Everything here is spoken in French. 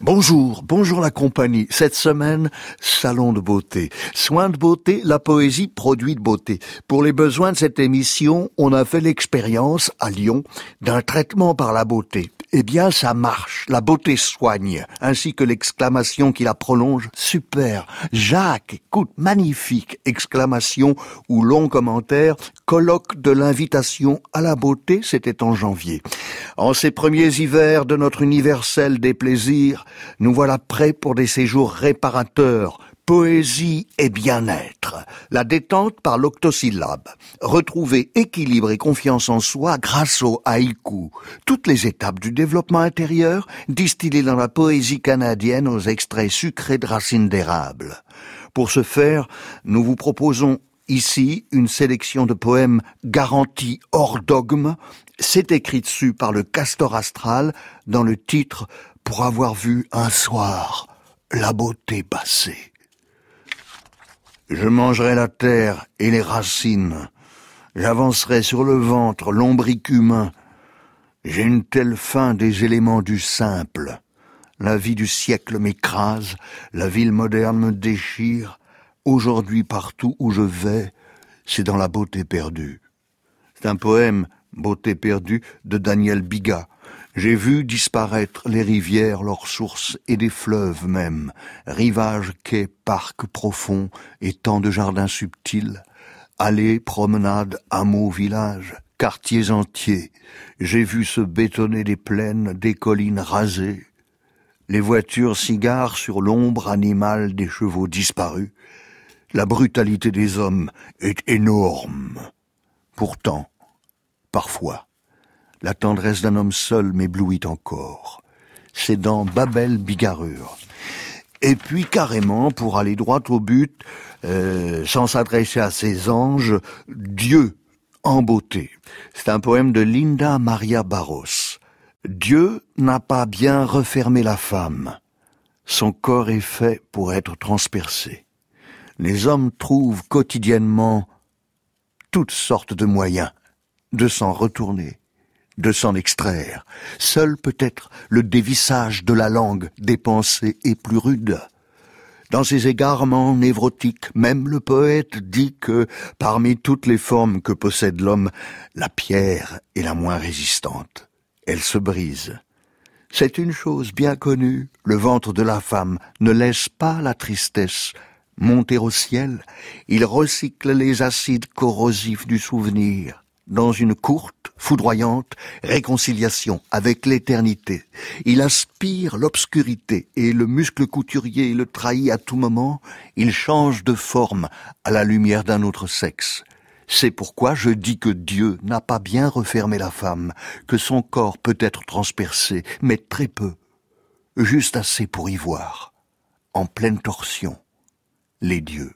Bonjour, bonjour la compagnie. Cette semaine, salon de beauté. Soin de beauté, la poésie produit de beauté. Pour les besoins de cette émission, on a fait l'expérience à Lyon d'un traitement par la beauté. Eh bien, ça marche. La beauté soigne. Ainsi que l'exclamation qui la prolonge. Super. Jacques, écoute, magnifique. Exclamation ou long commentaire. Colloque de l'invitation à la beauté, c'était en janvier. En ces premiers hivers de notre universel des plaisirs, nous voilà prêts pour des séjours réparateurs, Poésie et bien-être. La détente par l'octosyllabe. Retrouver équilibre et confiance en soi grâce au haïku. Toutes les étapes du développement intérieur distillées dans la poésie canadienne aux extraits sucrés de racines d'érable. Pour ce faire, nous vous proposons ici une sélection de poèmes garantis hors dogme. C'est écrit dessus par le castor astral dans le titre Pour avoir vu un soir la beauté passer. Je mangerai la terre et les racines. J'avancerai sur le ventre, l'ombric humain. J'ai une telle faim des éléments du simple. La vie du siècle m'écrase, la ville moderne me déchire. Aujourd'hui, partout où je vais, c'est dans la beauté perdue. C'est un poème, Beauté perdue, de Daniel Biga. J'ai vu disparaître les rivières, leurs sources et des fleuves même, rivages, quais, parcs profonds et tant de jardins subtils, allées, promenades, hameaux, villages, quartiers entiers. J'ai vu se bétonner des plaines, des collines rasées, les voitures cigares sur l'ombre animale des chevaux disparus. La brutalité des hommes est énorme. Pourtant, parfois, la tendresse d'un homme seul m'éblouit encore. C'est dans Babel Bigarure. Et puis carrément, pour aller droit au but, euh, sans s'adresser à ses anges, Dieu en beauté. C'est un poème de Linda Maria Barros. Dieu n'a pas bien refermé la femme. Son corps est fait pour être transpercé. Les hommes trouvent quotidiennement toutes sortes de moyens de s'en retourner, de s'en extraire. Seul peut-être le dévissage de la langue des pensées est plus rude. Dans ses égarements névrotiques, même le poète dit que, parmi toutes les formes que possède l'homme, la pierre est la moins résistante. Elle se brise. C'est une chose bien connue, le ventre de la femme ne laisse pas la tristesse monter au ciel, il recycle les acides corrosifs du souvenir dans une courte, foudroyante réconciliation avec l'éternité. Il aspire l'obscurité et le muscle couturier le trahit à tout moment, il change de forme à la lumière d'un autre sexe. C'est pourquoi je dis que Dieu n'a pas bien refermé la femme, que son corps peut être transpercé, mais très peu, juste assez pour y voir, en pleine torsion, les dieux.